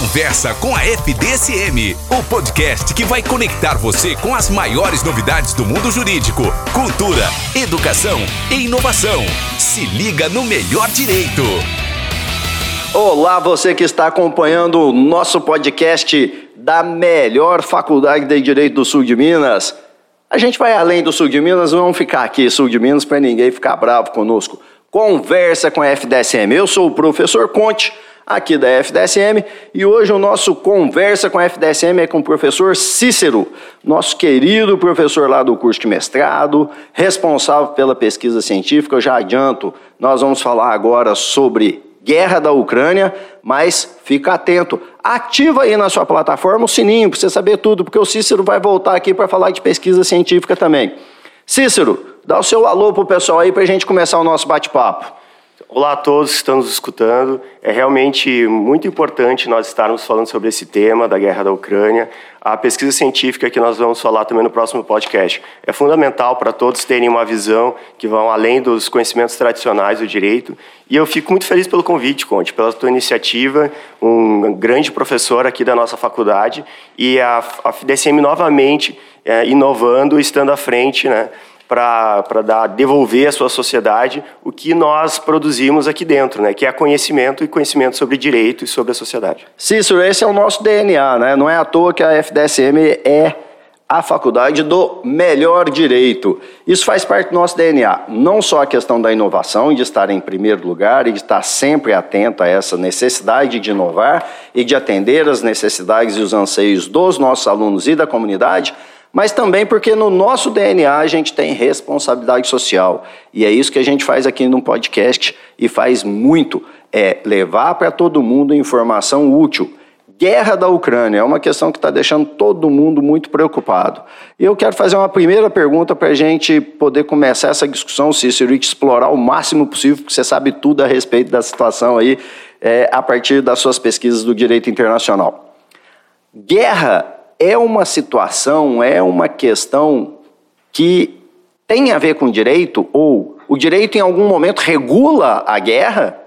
Conversa com a FDSM, o podcast que vai conectar você com as maiores novidades do mundo jurídico, cultura, educação e inovação. Se liga no melhor direito. Olá, você que está acompanhando o nosso podcast da melhor faculdade de Direito do Sul de Minas. A gente vai além do Sul de Minas, não vamos ficar aqui Sul de Minas para ninguém ficar bravo conosco. Conversa com a FDSM. Eu sou o professor Conte aqui da FDSM e hoje o nosso Conversa com a FDSM é com o professor Cícero, nosso querido professor lá do curso de mestrado, responsável pela pesquisa científica. Eu já adianto, nós vamos falar agora sobre guerra da Ucrânia, mas fica atento. Ativa aí na sua plataforma o sininho para você saber tudo, porque o Cícero vai voltar aqui para falar de pesquisa científica também. Cícero, dá o seu alô para o pessoal aí para a gente começar o nosso bate-papo. Olá a todos que estão nos escutando. É realmente muito importante nós estarmos falando sobre esse tema da guerra da Ucrânia. A pesquisa científica que nós vamos falar também no próximo podcast é fundamental para todos terem uma visão que vão além dos conhecimentos tradicionais do direito. E eu fico muito feliz pelo convite, Conte, pela tua iniciativa, um grande professor aqui da nossa faculdade e a, FDSM novamente é, inovando, estando à frente, né? Para devolver à sua sociedade o que nós produzimos aqui dentro, né? que é conhecimento e conhecimento sobre direito e sobre a sociedade. Cícero, esse é o nosso DNA, né? não é à toa que a FDSM é a faculdade do melhor direito. Isso faz parte do nosso DNA. Não só a questão da inovação, de estar em primeiro lugar e de estar sempre atento a essa necessidade de inovar e de atender as necessidades e os anseios dos nossos alunos e da comunidade, mas também porque no nosso DNA a gente tem responsabilidade social. E é isso que a gente faz aqui no podcast e faz muito, é levar para todo mundo informação útil. Guerra da Ucrânia é uma questão que está deixando todo mundo muito preocupado. E eu quero fazer uma primeira pergunta para a gente poder começar essa discussão, Cícero, e explorar o máximo possível, porque você sabe tudo a respeito da situação aí, é, a partir das suas pesquisas do direito internacional. Guerra é uma situação, é uma questão que tem a ver com direito ou o direito em algum momento regula a guerra?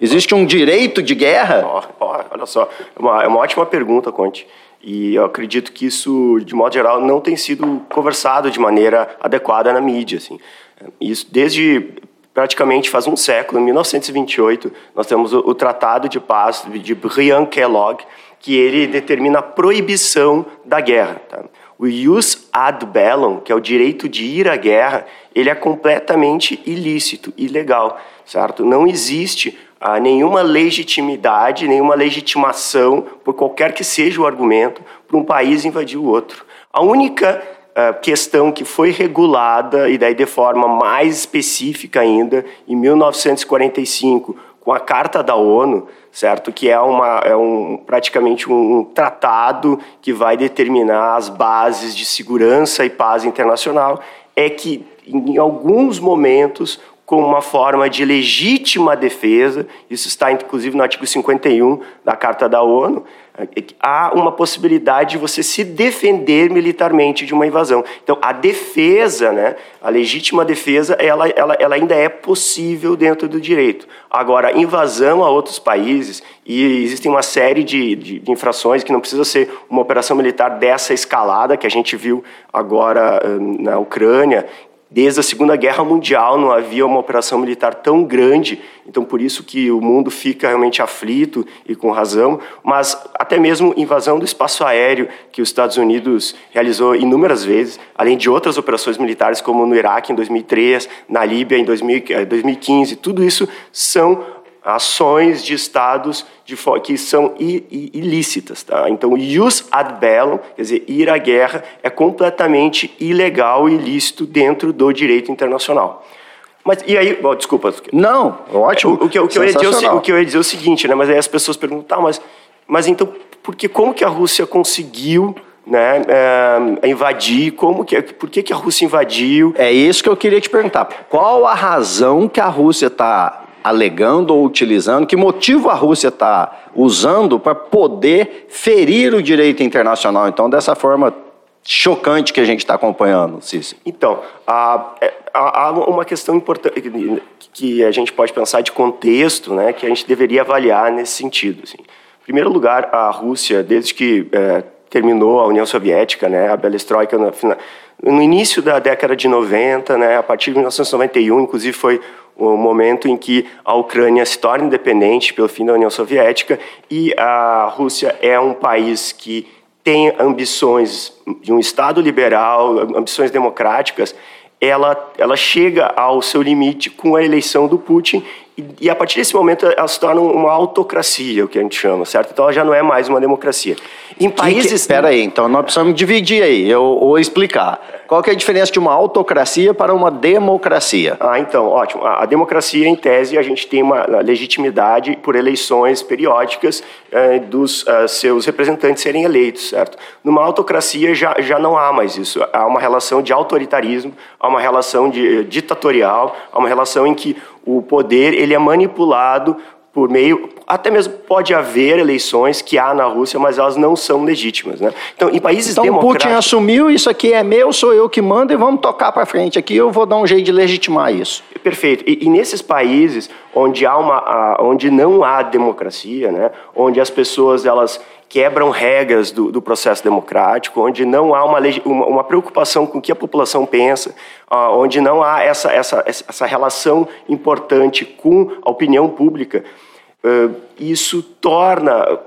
Existe um direito de guerra? Olha só, é uma, é uma ótima pergunta, Conte. E eu acredito que isso, de modo geral, não tem sido conversado de maneira adequada na mídia. Assim. Isso desde praticamente faz um século, em 1928, nós temos o, o Tratado de Paz de Briand-Kellogg, que ele determina a proibição da guerra. Tá? O ius ad bellum, que é o direito de ir à guerra, ele é completamente ilícito, ilegal, certo? Não existe ah, nenhuma legitimidade, nenhuma legitimação, por qualquer que seja o argumento, para um país invadir o outro. A única ah, questão que foi regulada, e daí de forma mais específica ainda, em 1945, com a Carta da ONU, certo? Que é, uma, é um, praticamente um tratado que vai determinar as bases de segurança e paz internacional, é que em alguns momentos como uma forma de legítima defesa, isso está inclusive no artigo 51 da Carta da ONU, há uma possibilidade de você se defender militarmente de uma invasão. Então, a defesa, né, a legítima defesa, ela, ela, ela ainda é possível dentro do direito. Agora, invasão a outros países, e existem uma série de, de, de infrações que não precisa ser uma operação militar dessa escalada que a gente viu agora hum, na Ucrânia, Desde a Segunda Guerra Mundial não havia uma operação militar tão grande, então por isso que o mundo fica realmente aflito e com razão, mas até mesmo invasão do espaço aéreo que os Estados Unidos realizou inúmeras vezes, além de outras operações militares como no Iraque em 2003, na Líbia em 2015, tudo isso são ações de estados de, que são ilícitas. Tá? Então, ius ad bellum, quer dizer, ir à guerra, é completamente ilegal e ilícito dentro do direito internacional. Mas, e aí, bom, desculpa. Não, ótimo. O, o, que, o, que eu ia dizer, o, que eu ia dizer é o seguinte, né? mas aí as pessoas perguntam, tá, mas, mas então, porque, como que a Rússia conseguiu né, é, invadir, como que, por que, que a Rússia invadiu? É isso que eu queria te perguntar. Qual a razão que a Rússia está alegando ou utilizando, que motivo a Rússia está usando para poder ferir o direito internacional, então, dessa forma chocante que a gente está acompanhando, Cícero? Então, há, é, há, uma questão importante que a gente pode pensar de contexto, né, que a gente deveria avaliar nesse sentido. Assim. Em primeiro lugar, a Rússia, desde que é, terminou a União Soviética, né, a Belestroika, no, no início da década de 90, né, a partir de 1991, inclusive foi o momento em que a Ucrânia se torna independente pelo fim da União Soviética e a Rússia é um país que tem ambições de um Estado liberal, ambições democráticas, ela, ela chega ao seu limite com a eleição do Putin e, e, a partir desse momento ela se torna uma autocracia, o que a gente chama, certo? Então ela já não é mais uma democracia. Em países... Espera aí, então nós precisamos dividir aí, ou, ou explicar. Qual que é a diferença de uma autocracia para uma democracia? Ah, então, ótimo. A, a democracia, em tese, a gente tem uma legitimidade por eleições periódicas eh, dos uh, seus representantes serem eleitos, certo? Numa autocracia já, já não há mais isso. Há uma relação de autoritarismo, há uma relação de, uh, ditatorial, há uma relação em que o poder ele é manipulado por meio, até mesmo pode haver eleições que há na Rússia, mas elas não são legítimas, né? Então, em países então, democráticos... Putin assumiu, isso aqui é meu, sou eu que mando e vamos tocar para frente aqui, eu vou dar um jeito de legitimar isso. Perfeito. E, e nesses países onde há uma, onde não há democracia, né? Onde as pessoas elas quebram regras do, do, processo democrático, onde não há uma, uma, uma, preocupação com o que a população pensa, uh, onde não há essa, essa, essa relação importante com a opinião pública, uh, isso torna,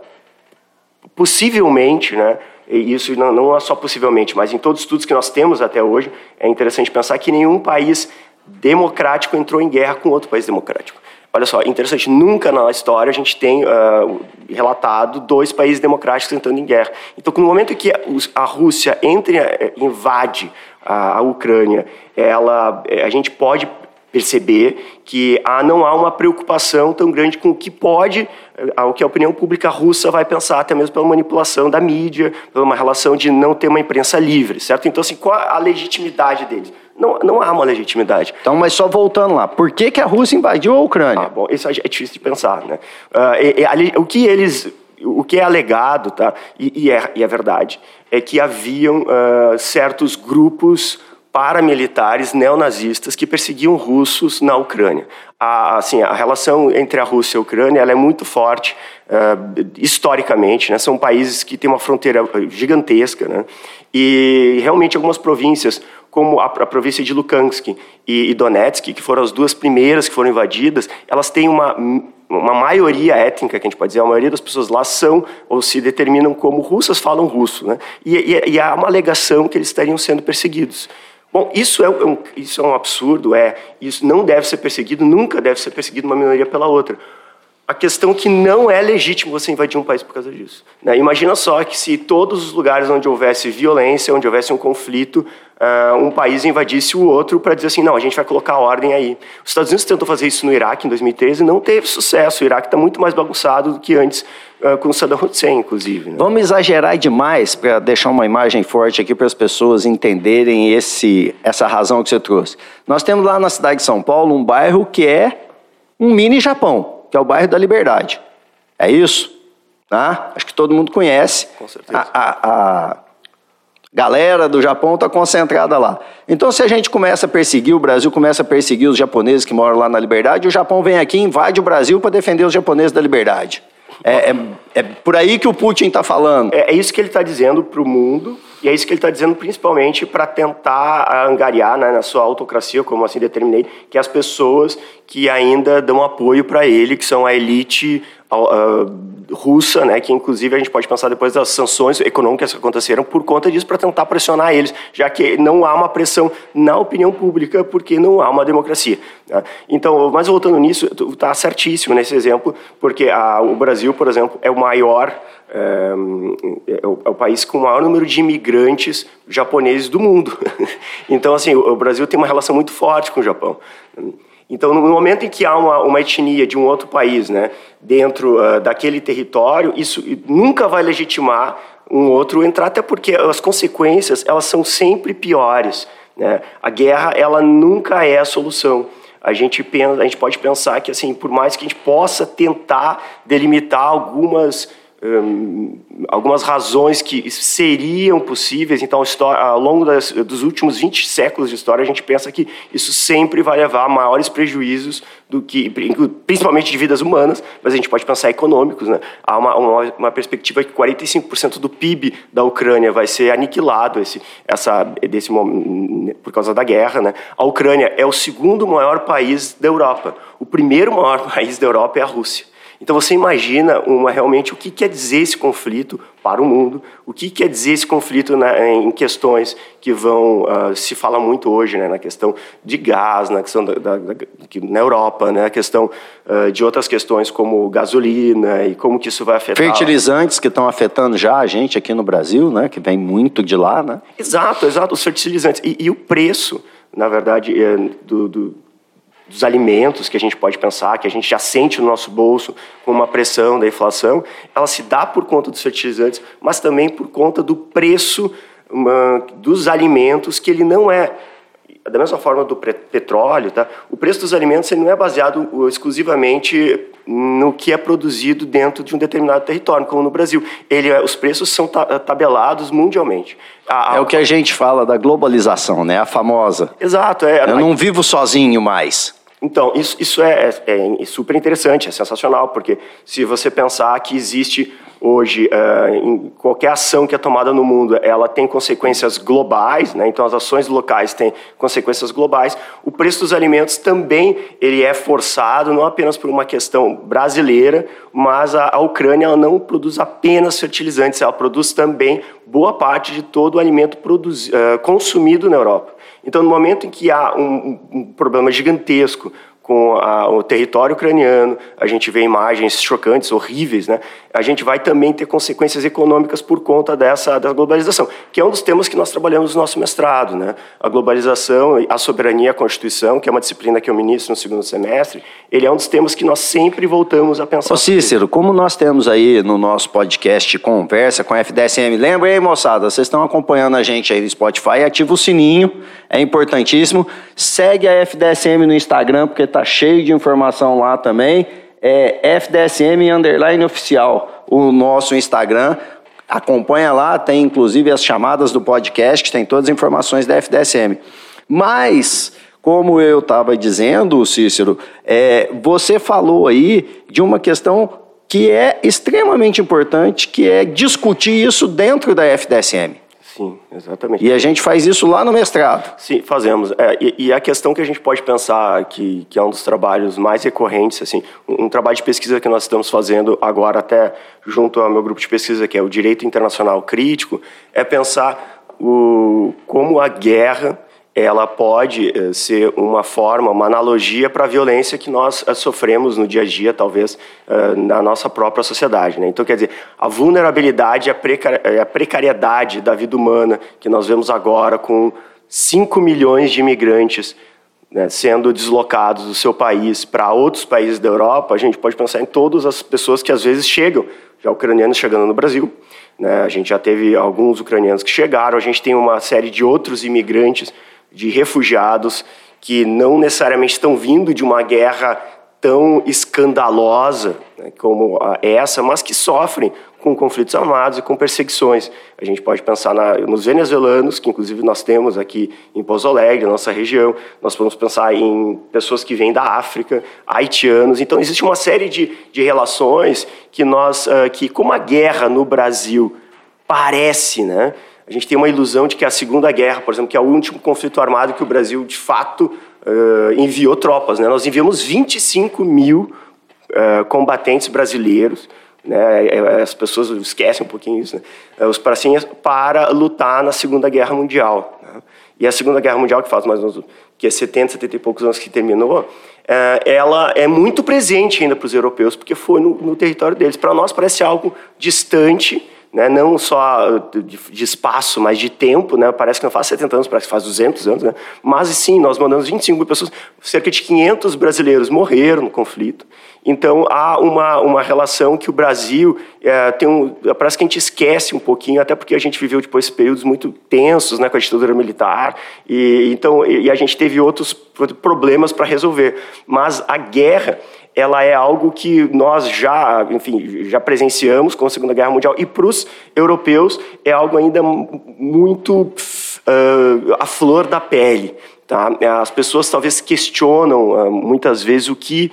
possivelmente, né, isso não, não é só possivelmente, mas em todos os estudos que nós temos até hoje, é interessante pensar que nenhum país democrático entrou em guerra com outro país democrático. Olha só, interessante, nunca na história a gente tem uh, relatado dois países democráticos entrando em guerra. Então, no momento que a Rússia entra, eh, invade a Ucrânia, ela, eh, a gente pode perceber que há, não há uma preocupação tão grande com o que pode, eh, o que a opinião pública russa vai pensar, até mesmo pela manipulação da mídia, pela uma relação de não ter uma imprensa livre, certo? Então, assim, qual a legitimidade deles? Não, não há uma legitimidade. Então, mas só voltando lá, por que, que a Rússia invadiu a Ucrânia? Ah, bom, isso é difícil de pensar, né? Uh, o que eles o que é alegado, tá? E, e, é, e é, verdade, é que haviam uh, certos grupos paramilitares neonazistas que perseguiam russos na Ucrânia. A, assim, a relação entre a Rússia e a Ucrânia ela é muito forte uh, historicamente. Né? São países que têm uma fronteira gigantesca. Né? E realmente algumas províncias, como a, a província de Lukansk e, e Donetsk, que foram as duas primeiras que foram invadidas, elas têm uma uma maioria étnica, que a gente pode dizer, a maioria das pessoas lá são ou se determinam como russas, falam russo. Né? E, e, e há uma alegação que eles estariam sendo perseguidos. Bom, isso é, um, isso é um absurdo, é, isso não deve ser perseguido, nunca deve ser perseguido uma minoria pela outra. A questão que não é legítimo você invadir um país por causa disso. Né? Imagina só que se todos os lugares onde houvesse violência, onde houvesse um conflito, uh, um país invadisse o outro para dizer assim, não, a gente vai colocar ordem aí. Os Estados Unidos tentou fazer isso no Iraque em 2013 e não teve sucesso. O Iraque está muito mais bagunçado do que antes uh, com Saddam Hussein, inclusive. Né? Vamos exagerar demais para deixar uma imagem forte aqui para as pessoas entenderem esse, essa razão que você trouxe. Nós temos lá na cidade de São Paulo um bairro que é um mini Japão, que é o bairro da Liberdade. É isso? Tá? Acho que todo mundo conhece. Com certeza. A, a, a galera do Japão está concentrada lá. Então, se a gente começa a perseguir, o Brasil começa a perseguir os japoneses que moram lá na Liberdade, o Japão vem aqui e invade o Brasil para defender os japoneses da Liberdade. É, é, é por aí que o Putin está falando. É, é, isso que ele está dizendo para o mundo, e é isso que ele está dizendo principalmente para tentar angariar né, na sua autocracia, como assim determinei, que as pessoas que ainda dão apoio para ele, que são a elite russa, né, que inclusive a gente pode pensar depois das sanções econômicas que aconteceram por conta disso para tentar pressionar eles, já que não há uma pressão na opinião pública porque não há uma democracia. Né? Então, mas voltando nisso, está certíssimo nesse exemplo, porque a, o Brasil, por exemplo, é o maior é, é, o, é, o, país com o maior número de imigrantes japoneses do mundo. então, assim, o Brasil tem uma relação muito forte com o Japão. Então, no momento em que há uma, uma etnia de um outro país né, dentro uh, daquele território, isso nunca vai legitimar um outro entrar, até porque as consequências elas são sempre piores. Né? A guerra ela nunca é a solução. A gente, pensa, a gente pode pensar que, assim, por mais que a gente possa tentar delimitar algumas um, algumas razões que seriam possíveis. Então, ao longo das, dos últimos 20 séculos de história, a gente pensa que isso sempre vai levar a maiores prejuízos do que, principalmente de vidas humanas, mas a gente pode pensar econômicos. Né? Há uma, uma, uma perspectiva que 45% do PIB da Ucrânia vai ser aniquilado esse, essa, desse, por causa da guerra. Né? A Ucrânia é o segundo maior país da Europa. O primeiro maior país da Europa é a Rússia. Então você imagina uma, realmente o que quer dizer esse conflito para o mundo, o que quer dizer esse conflito na, em questões que vão uh, se fala muito hoje, né, na questão de gás, na questão da, da, da na Europa, né, a questão uh, de outras questões como gasolina e como que isso vai afetar. Fertilizantes que estão afetando já a gente aqui no Brasil, né, que vem muito de lá, né? Exato, exato, os fertilizantes e, e o preço, na verdade, é, do, do dos alimentos que a gente pode pensar, que a gente já sente no nosso bolso com uma pressão da inflação, ela se dá por conta dos fertilizantes, mas também por conta do preço uma, dos alimentos, que ele não é da mesma forma do petróleo, tá? O preço dos alimentos ele não é baseado exclusivamente no que é produzido dentro de um determinado território, como no Brasil. Ele, é, os preços são tabelados mundialmente. A, a... É o que a gente fala da globalização, né? A famosa. Exato. É, Eu não vivo sozinho mais. Então, isso, isso é, é, é, super interessante, é sensacional, porque se você pensar que existe hoje, uh, em qualquer ação que é tomada no mundo, ela tem consequências globais, né? então as ações locais têm consequências globais, o preço dos alimentos também ele é forçado, não apenas por uma questão brasileira, mas a, a Ucrânia ela não produz apenas fertilizantes, ela produz também boa parte de todo o alimento produzi, uh, consumido na Europa. Então, no momento em que há um, um problema gigantesco com a, o território ucraniano, a gente vê imagens chocantes, horríveis, né? A gente vai também ter consequências econômicas por conta dessa da globalização, que é um dos temas que nós trabalhamos no nosso mestrado, né? A globalização, a soberania, a constituição, que é uma disciplina que eu ministro no segundo semestre, ele é um dos temas que nós sempre voltamos a pensar. Ô Cícero, como nós temos aí no nosso podcast conversa com a FDSM, lembra aí, moçada, vocês estão acompanhando a gente aí no Spotify, ativa o sininho, é importantíssimo. Segue a FDSM no Instagram, porque tá cheio de informação lá também. É FDSM underline oficial, o nosso Instagram. Acompanha lá, tem inclusive as chamadas do podcast, que tem todas as informações da FDSM. Mas, como eu estava dizendo, Cícero, é, você falou aí de uma questão que é extremamente importante, que é discutir isso dentro da FDSM. Sim, exatamente. E a gente faz isso lá no mestrado. Sim, fazemos. É, e, e, a questão que a gente pode pensar, que, que é um dos trabalhos mais recorrentes, assim, um, um, trabalho de pesquisa que nós estamos fazendo agora, até junto ao meu grupo de pesquisa, que é o Direito Internacional Crítico, é pensar o, como a guerra ela pode eh, ser uma forma, uma analogia para a violência que nós eh, sofremos no dia a dia, talvez, eh, na nossa própria sociedade. Né? Então, quer dizer, a vulnerabilidade, a precariedade da vida humana que nós vemos agora com 5 milhões de imigrantes né, sendo deslocados do seu país para outros países da Europa, a gente pode pensar em todas as pessoas que às vezes chegam, já ucranianos chegando no Brasil, né, a gente já teve alguns ucranianos que chegaram, a gente tem uma série de outros imigrantes de refugiados que não necessariamente estão vindo de uma guerra tão escandalosa né, como essa, mas que sofrem com conflitos armados e com perseguições. A gente pode pensar na, nos venezuelanos, que inclusive nós temos aqui em Pouso Alegre, nossa região. Nós podemos pensar em pessoas que vêm da África, haitianos. Então, existe uma série de, de relações que nós, uh, que como a guerra no Brasil parece, né, a gente tem uma ilusão de que a Segunda Guerra, por exemplo, que é o último conflito armado que o Brasil, de fato, uh, enviou tropas. Né? Nós enviamos 25 mil uh, combatentes brasileiros, né? É, as pessoas esquecem um pouquinho isso, né? os pracinhas, para lutar na Segunda Guerra Mundial. Né? E a Segunda Guerra Mundial, que faz mais ou menos que é 70, 70 e poucos anos que terminou, ela é muito presente ainda para os europeus, porque foi no, no território deles. Para nós parece algo distante, né, não só de, de, espaço, mas de tempo, né, parece que não faz 70 anos, parece que faz 200 anos, né, mas sim, nós mandamos 25 mil pessoas, cerca de 500 brasileiros morreram no conflito, então há uma, uma relação que o Brasil é, tem um, parece que a gente esquece um pouquinho, até porque a gente viveu depois períodos muito tensos né, com a ditadura militar, e, então, e, e a gente teve outros problemas para resolver, mas a guerra ela é algo que nós já, enfim, já presenciamos com a Segunda Guerra Mundial e para os europeus é algo ainda muito uh, a flor da pele. Tá? As pessoas talvez questionam uh, muitas vezes o que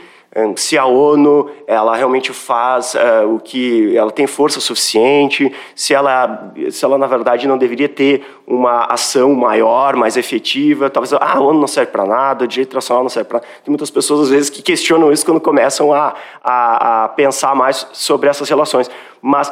se a ONU ela realmente faz uh, o que ela tem força suficiente, se ela, se ela na verdade não deveria ter uma ação maior, mais efetiva, talvez ah, a ONU não serve para nada, o direito internacional não serve para nada. Tem muitas pessoas às vezes que questionam isso quando começam a, a, a pensar mais sobre essas relações. Mas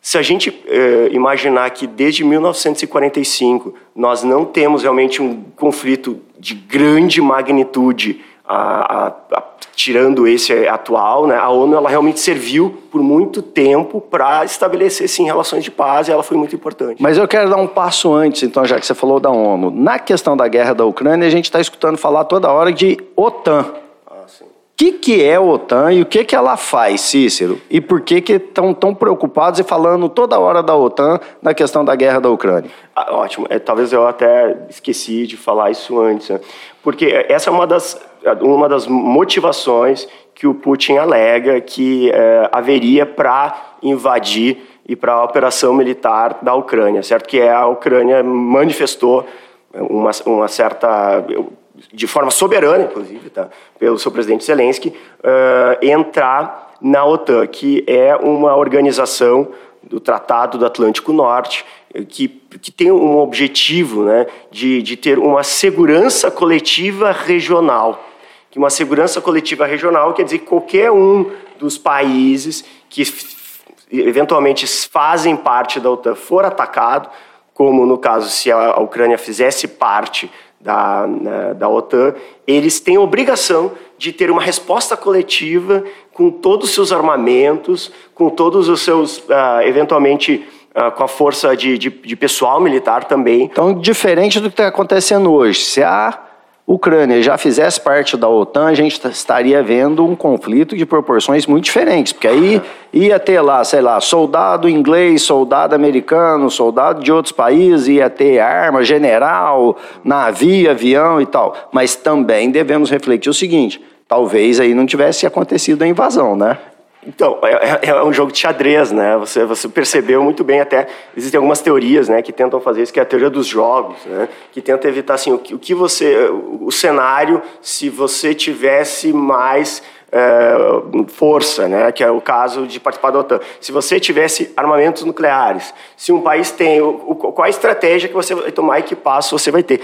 se a gente uh, imaginar que desde 1945 nós não temos realmente um conflito de grande magnitude a, a, a, tirando esse atual, né, a ONU ela realmente serviu por muito tempo para estabelecer sim relações de paz e ela foi muito importante. Mas eu quero dar um passo antes, então, já que você falou da ONU. Na questão da guerra da Ucrânia, a gente está escutando falar toda hora de OTAN. Ah, sim. O que, que é a OTAN e o que, que ela faz, Cícero? E por que estão tão preocupados e falando toda hora da OTAN na questão da guerra da Ucrânia? Ah, ótimo. É, talvez eu até esqueci de falar isso antes. Né? Porque essa é uma das uma das motivações que o Putin alega que é, haveria para invadir e para a operação militar da Ucrânia, certo? Que é a Ucrânia manifestou uma, uma certa de forma soberana, inclusive, tá? pelo seu presidente Zelensky, uh, entrar na OTAN, que é uma organização do Tratado do Atlântico Norte, que, que tem um objetivo né, de, de ter uma segurança coletiva regional que uma segurança coletiva regional quer dizer que qualquer um dos países que eventualmente fazem parte da OTAN for atacado, como no caso se a Ucrânia fizesse parte da, né, da OTAN, eles têm a obrigação de ter uma resposta coletiva com todos os seus armamentos, com todos os seus, uh, eventualmente, uh, com a força de, de, de pessoal militar também. Então, diferente do que está acontecendo hoje, se a Ucrânia já fizesse parte da OTAN, a gente estaria vendo um conflito de proporções muito diferentes, porque aí ia ter lá, sei lá, soldado inglês, soldado americano, soldado de outros países, ia ter arma, general, navio, avião e tal. Mas também devemos refletir o seguinte: talvez aí não tivesse acontecido a invasão, né? Então, é, é, é, um jogo de xadrez, né? Você, você percebeu muito bem até. Existem algumas teorias, né, que tentam fazer isso, que é a teoria dos jogos, né? Que tenta evitar assim o que, o que você, o cenário, se você tivesse mais é, força, né? Que é o caso de participar da OTAN. Se você tivesse armamentos nucleares, se um país tem, o, o, qual a estratégia que você vai tomar e que passo você vai ter?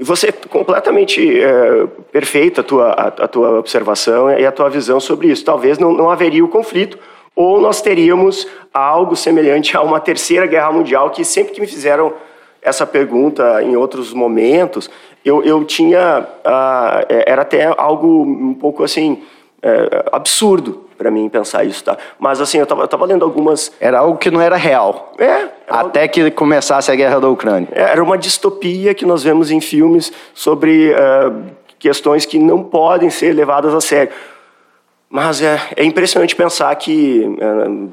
Você é completamente é, perfeita a tua, a, a, tua observação e a tua visão sobre isso. Talvez não, não haveria o conflito, ou nós teríamos algo semelhante a uma terceira guerra mundial, que sempre que me fizeram essa pergunta em outros momentos, eu, eu tinha. Uh, era até algo um pouco assim. É, absurdo para mim pensar isso, tá? Mas assim, eu tava, eu tava lendo algumas. Era algo que não era real. É. Até algo... que começasse a guerra da Ucrânia. É, era uma distopia que nós vemos em filmes sobre uh, questões que não podem ser levadas a sério. Mas é, é impressionante pensar que, é,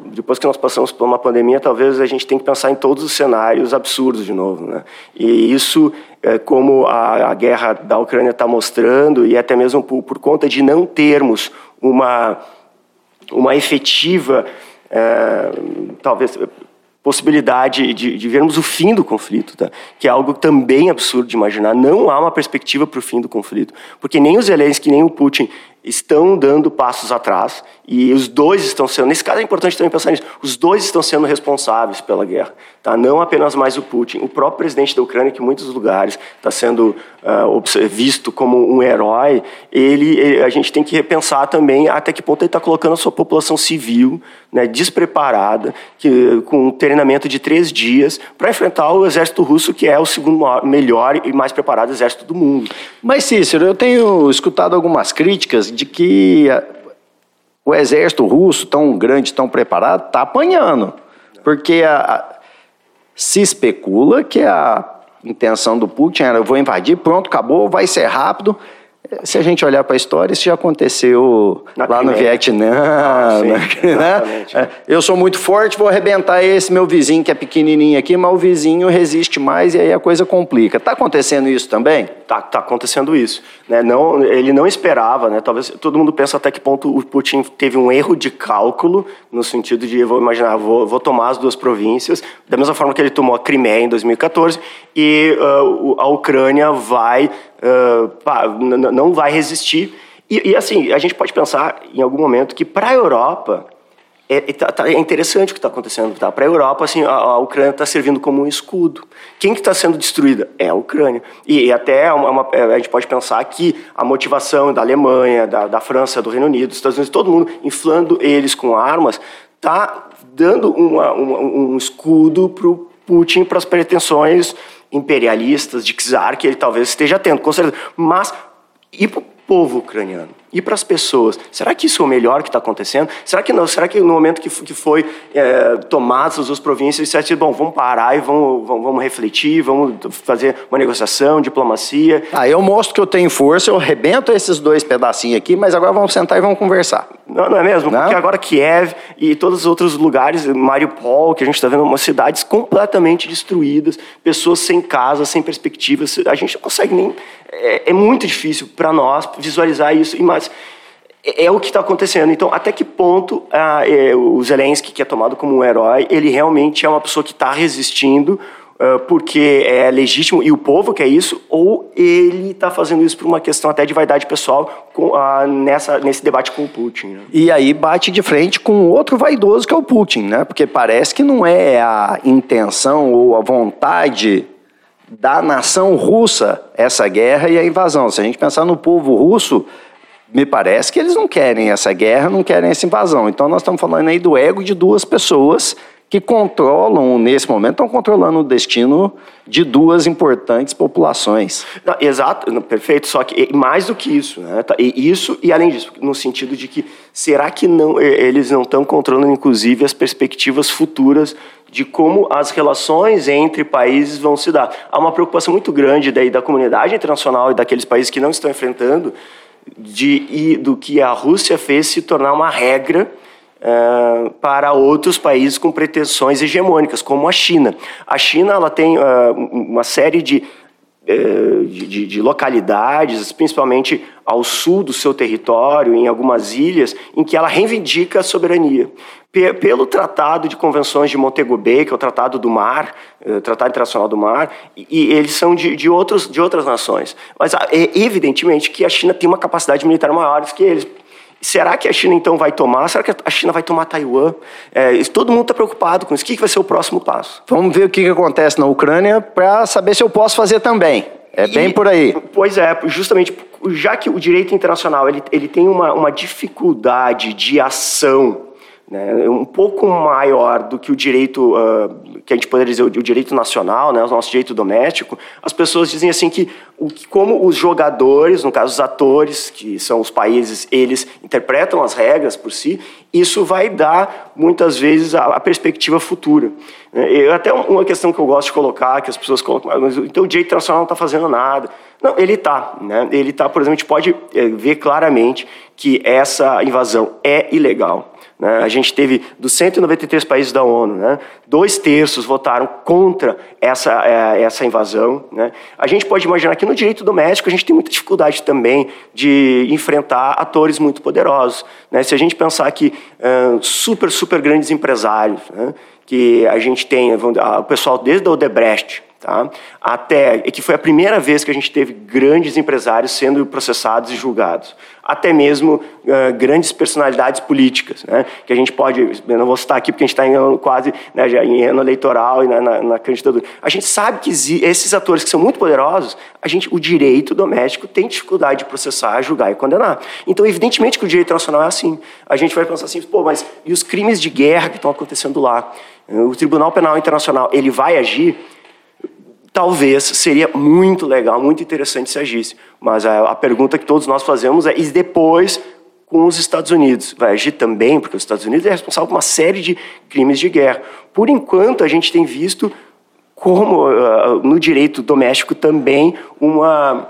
depois que nós passamos por uma pandemia, talvez a gente tenha que pensar em todos os cenários absurdos de novo. Né? E isso, é, como a, a guerra da Ucrânia está mostrando, e até mesmo por, por conta de não termos uma uma efetiva, é, talvez, possibilidade de, de, vermos o fim do conflito, tá? que é algo também absurdo de imaginar. Não há uma perspectiva para o fim do conflito, porque nem o Zelensky nem o Putin estão dando passos atrás e os dois estão sendo, nesse caso é importante também pensar nisso, os dois estão sendo responsáveis pela guerra, tá? não apenas mais o Putin, o próprio presidente da Ucrânia, que em muitos lugares está sendo uh, visto como um herói, ele, ele, a gente tem que repensar também até que ponto ele está colocando a sua população civil né, despreparada, que, com um treinamento de três dias, para enfrentar o exército russo, que é o segundo maior, melhor e mais preparado exército do mundo. Mas, Cícero, eu tenho escutado algumas críticas de que o exército russo, tão grande, tão preparado, está apanhando. Porque a, se especula que a intenção do Putin era: eu vou invadir, pronto, acabou, vai ser rápido. Se a gente olhar para a história, isso já aconteceu Na lá Crimeia. no Vietnã. Ah, sim, né? É, eu sou muito forte, vou arrebentar esse meu vizinho que é pequenininho aqui, mas o vizinho resiste mais e aí a coisa complica. Está acontecendo isso também? Está tá acontecendo isso. Né? Não, ele não esperava, né? talvez todo mundo pensa até que ponto o Putin teve um erro de cálculo, no sentido de, vou imaginar, vou, vou tomar as duas províncias, da mesma forma que ele tomou a Crimeia em 2014, e uh, a Ucrânia vai uh, pá, não vai resistir. E, e, assim, a gente pode pensar em algum momento que para a Europa é, é, é, interessante o que está acontecendo. Tá? Para a Europa, assim, a, a Ucrânia está servindo como um escudo. Quem que está sendo destruída? É a Ucrânia. E, e até uma, uma, a gente pode pensar que a motivação da Alemanha, da, da França, do Reino Unido, dos Estados Unidos, todo mundo inflando eles com armas, está dando uma, um escudo para o Putin para as pretensões imperialistas de czar que ele talvez esteja tendo, com certeza. Mas e para o povo ucraniano? E para as pessoas? Será que isso é o melhor que está acontecendo? Será que não? Será que no momento que, que foi é, tomadas as províncias, você disse, bom, vamos parar e vamos, vamos, vamos, refletir, vamos fazer uma negociação, diplomacia? Ah, eu mostro que eu tenho força, eu arrebento esses dois pedacinhos aqui, mas agora vamos sentar e vamos conversar. Não, não é mesmo? Não? Porque agora Kiev e todos os outros lugares, Mariupol, que a gente está vendo, umas cidades completamente destruídas, pessoas sem casa, sem perspectivas, a gente não consegue nem... É, é muito difícil para nós visualizar isso, mas é, é o que está acontecendo. Então, até que ponto ah, é, o Zelensky, que é tomado como um herói, ele realmente é uma pessoa que está resistindo porque é legítimo e o povo quer isso, ou ele está fazendo isso por uma questão até de vaidade pessoal com, uh, nessa, nesse debate com o Putin. Né? E aí bate de frente com outro vaidoso que é o Putin, né? porque parece que não é a intenção ou a vontade da nação russa essa guerra e a invasão. Se a gente pensar no povo russo, me parece que eles não querem essa guerra, não querem essa invasão. Então nós estamos falando aí do ego de duas pessoas que controlam, nesse momento, estão controlando o destino de duas importantes populações. Não, exato, não, perfeito. Só que mais do que isso, né? Tá, e isso e além disso, no sentido de que será que não eles não estão controlando, inclusive, as perspectivas futuras de como as relações entre países vão se dar? Há uma preocupação muito grande daí da comunidade internacional e daqueles países que não estão enfrentando de, do que a Rússia fez se tornar uma regra uh, para outros países com pretensões hegemônicas, como a China. A China ela tem uh, uma série de, uh, de, de, localidades, principalmente ao sul do seu território, em algumas ilhas, em que ela reivindica a soberania pelo Tratado de Convenções de Montego Bay, que é o Tratado do Mar, Tratado Internacional do Mar, e, eles são de, de, outros, de outras nações. Mas, é, evidentemente, que a China tem uma capacidade militar maior que eles. Será que a China então vai tomar? Será que a China vai tomar Taiwan? É, todo mundo está preocupado com isso. O que vai ser o próximo passo? Vamos ver o que acontece na Ucrânia para saber se eu posso fazer também. É bem e, por aí. Pois é, justamente já que o direito internacional ele, ele tem uma, uma dificuldade de ação né, um pouco maior do que o direito, uh, que a gente poderia dizer, o, direito nacional, né, o nosso direito doméstico, as pessoas dizem assim que, o, como os jogadores, no caso os atores, que são os países, eles interpretam as regras por si, isso vai dar, muitas vezes, a, a perspectiva futura. É, até uma questão que eu gosto de colocar, que as pessoas colocam, mas então o direito internacional não está fazendo nada. Não, ele está. Né? Ele está, por exemplo, a gente pode é, ver claramente que essa invasão é ilegal. Né? A gente teve, dos 193 países da ONU, né? dois terços votaram contra essa, é, essa invasão. Né? A gente pode imaginar que no direito doméstico a gente tem muita dificuldade também de enfrentar atores muito poderosos. Né? Se a gente pensar que uh, super, super grandes empresários, né? que a gente tem, o pessoal desde a Odebrecht, Tá? Até que foi a primeira vez que a gente teve grandes empresários sendo processados e julgados, até mesmo uh, grandes personalidades políticas, né? Que a gente pode, eu não vou citar aqui porque a gente está em quase, né, já em ano eleitoral e na, na, na, candidatura. A gente sabe que esses atores que são muito poderosos, a gente, o direito doméstico tem dificuldade de processar, julgar e condenar. Então, evidentemente que o direito nacional é assim. A gente vai pensar assim, pô, mas e os crimes de guerra que estão acontecendo lá? O Tribunal Penal Internacional ele vai agir? Talvez seria muito legal, muito interessante se agisse. Mas a, a, pergunta que todos nós fazemos é: e depois com os Estados Unidos? Vai agir também? Porque os Estados Unidos é responsável por uma série de crimes de guerra. Por enquanto, a gente tem visto como uh, no direito doméstico também uma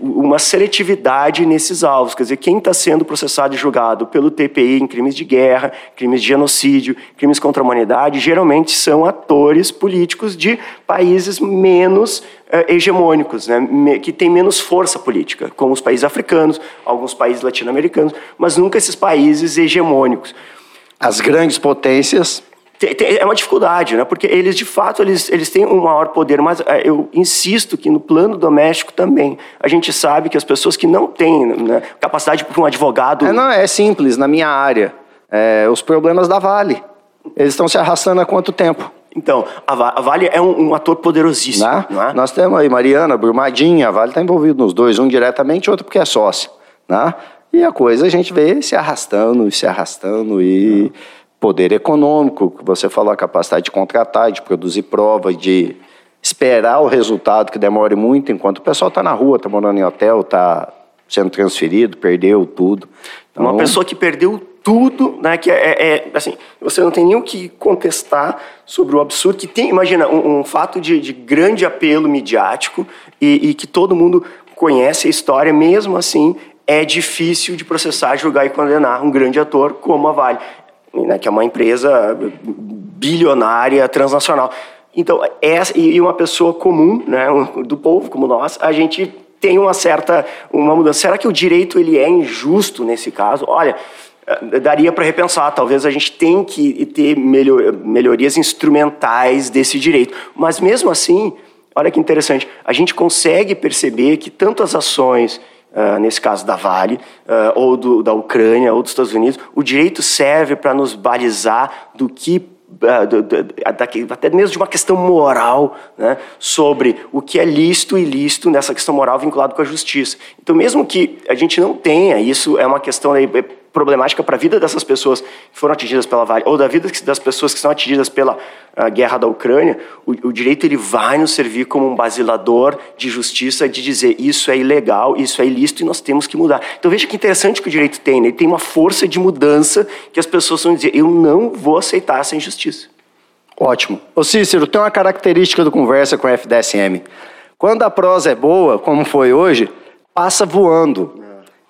uma seletividade nesses alvos. Quer dizer, quem está sendo processado e julgado pelo TPI em crimes de guerra, crimes de genocídio, crimes contra a humanidade, geralmente são atores políticos de países menos uh, hegemônicos, né, que têm menos força política, como os países africanos, alguns países latino-americanos, mas nunca esses países hegemônicos. As grandes potências é uma dificuldade, né? porque eles, de fato, eles, eles têm um maior poder, mas é, eu insisto que no plano doméstico também, a gente sabe que as pessoas que não têm né, capacidade para um advogado... É, não, é simples, na minha área, é, os problemas da Vale, eles estão se arrastando há quanto tempo? Então, a Vale é um, um ator poderosíssimo. Né? É? Nós temos aí Mariana, Brumadinha, a Vale está envolvido nos dois, um diretamente, outro porque é sócio. Né? E a coisa a gente vê se arrastando, se arrastando e poder econômico, que você falou, a capacidade de contratar, de produzir prova, de esperar o resultado que demore muito, enquanto o pessoal está na rua, está morando em hotel, está sendo transferido, perdeu tudo. Então, Uma pessoa que perdeu tudo, né, que é, é, é, assim, você não tem nem o que contestar sobre o absurdo que tem, imagina, um, um fato de, de, grande apelo midiático e, e que todo mundo conhece a história, mesmo assim é difícil de processar, julgar e condenar um grande ator como a Vale né, que é uma empresa bilionária, transnacional. Então, essa, e uma pessoa comum, né, do povo como nós, a gente tem uma certa uma mudança. Será que o direito ele é injusto nesse caso? Olha, eh, daria para repensar. Talvez a gente tenha que ter melhor, melhorias instrumentais desse direito. Mas mesmo assim, olha que interessante, a gente consegue perceber que tanto as ações uh, nesse caso da Vale, uh, ou do, da Ucrânia, ou dos Estados Unidos, o direito serve para nos balizar do que ah, até mesmo de uma questão moral né, sobre o que é lícito e ilícito nessa questão moral vinculado com a justiça. Então, mesmo que a gente não tenha, isso é uma questão aí, é problemática para a vida dessas pessoas que foram atingidas pela Vale, ou da vida das pessoas que são atingidas pela guerra da Ucrânia, o, o, direito ele vai nos servir como um basilador de justiça de dizer isso é ilegal, isso é ilícito e nós temos que mudar. Então veja que interessante que o direito tem, né? ele tem uma força de mudança que as pessoas vão dizer, eu não vou aceitar essa injustiça. Ótimo. Ô Cícero, tem uma característica do Conversa com a FDSM. Quando a prosa é boa, como foi hoje, passa voando.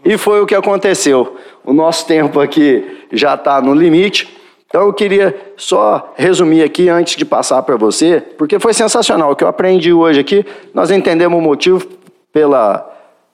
E foi o que aconteceu. O nosso tempo aqui já está no limite. Então eu queria só resumir aqui antes de passar para você, porque foi sensacional. O que eu aprendi hoje aqui, nós entendemos o motivo pela,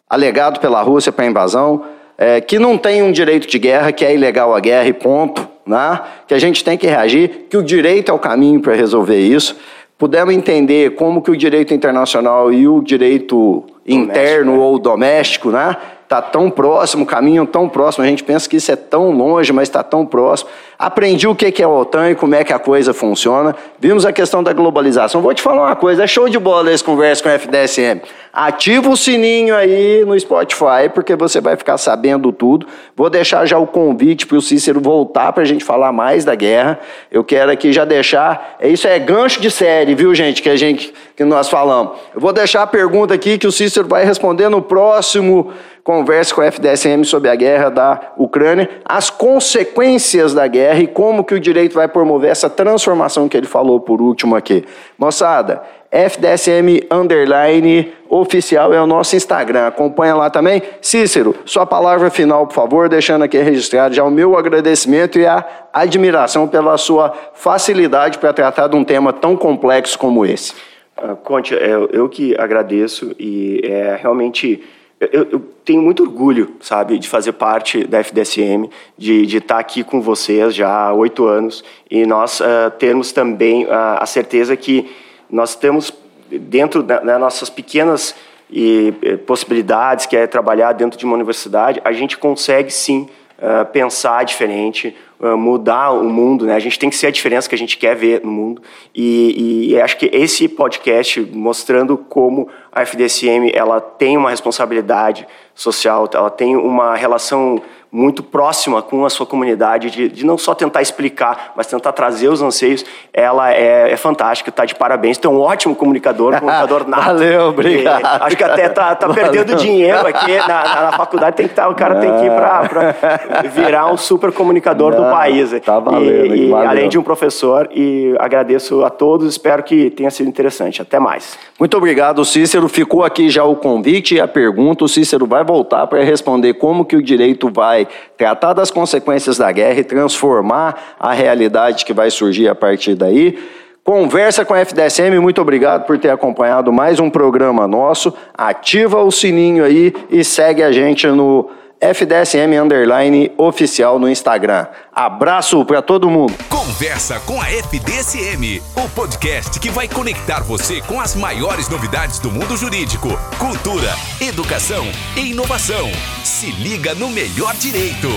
alegado pela Rússia para a invasão, é, que não tem um direito de guerra, que é ilegal a guerra e ponto, né? que a gente tem que reagir, que o direito é o caminho para resolver isso. Pudemos entender como que o direito internacional e o direito interno né? ou doméstico, né? Está tão próximo, caminho tão próximo, a gente pensa que isso é tão longe, mas está tão próximo. Aprendi o que é a OTAN e como é que a coisa funciona. Vimos a questão da globalização. Vou te falar uma coisa, é show de bola esse conversa com a FDSM. Ativa o sininho aí no Spotify, porque você vai ficar sabendo tudo. Vou deixar já o convite para o Cícero voltar para a gente falar mais da guerra. Eu quero aqui já deixar. É isso é gancho de série, viu, gente? Que a gente que nós falamos. Eu vou deixar a pergunta aqui que o Cícero vai responder no próximo conversa com a FDSM sobre a guerra da Ucrânia, as consequências da guerra e como que o direito vai promover essa transformação que ele falou por último aqui. Moçada, FDSM Underline Oficial é o nosso Instagram. Acompanha lá também. Cícero, sua palavra final, por favor, deixando aqui registrado já o meu agradecimento e a admiração pela sua facilidade para tratar de um tema tão complexo como esse. Uh, Conte, eu, eu que agradeço e é realmente eu, eu, tenho muito orgulho, sabe, de fazer parte da FDSM, de, de estar aqui com vocês já há oito anos. E nós uh, termos também uh, a certeza que nós temos dentro das nossas pequenas e, eh, possibilidades, que é trabalhar dentro de uma universidade, a gente consegue sim uh, pensar diferente, uh, mudar o mundo, né? A gente tem que ser a diferença que a gente quer ver no mundo. E, e acho que esse podcast mostrando como a FDSM ela tem uma responsabilidade social, ela tem uma relação muito próxima com a sua comunidade, de, de não só tentar explicar, mas tentar trazer os anseios, ela é, é fantástica, está de parabéns. Tem um ótimo comunicador, um comunicador nato. Valeu, obrigado. E, acho que até tá, tá perdendo dinheiro aqui na, na, na faculdade, tem que tá, o cara tem que ir para virar um super comunicador não, do país. Tá valendo, e, e além de um professor, e agradeço a todos, espero que tenha sido interessante. Até mais. Muito obrigado, Cícero. Ficou aqui já o convite e a pergunta. O Cícero vai voltar para responder como que o direito tratar das consequências da guerra e transformar a realidade que vai surgir a partir daí. Conversa com a FDSM, muito obrigado por ter acompanhado mais um programa nosso. Ativa o sininho aí e segue a gente no FDSM Underline Oficial no Instagram. Abraço para todo mundo. Conversa com a FDSM, o podcast que vai conectar você com as maiores novidades do mundo jurídico, cultura, educação e inovação. Se liga no melhor direito.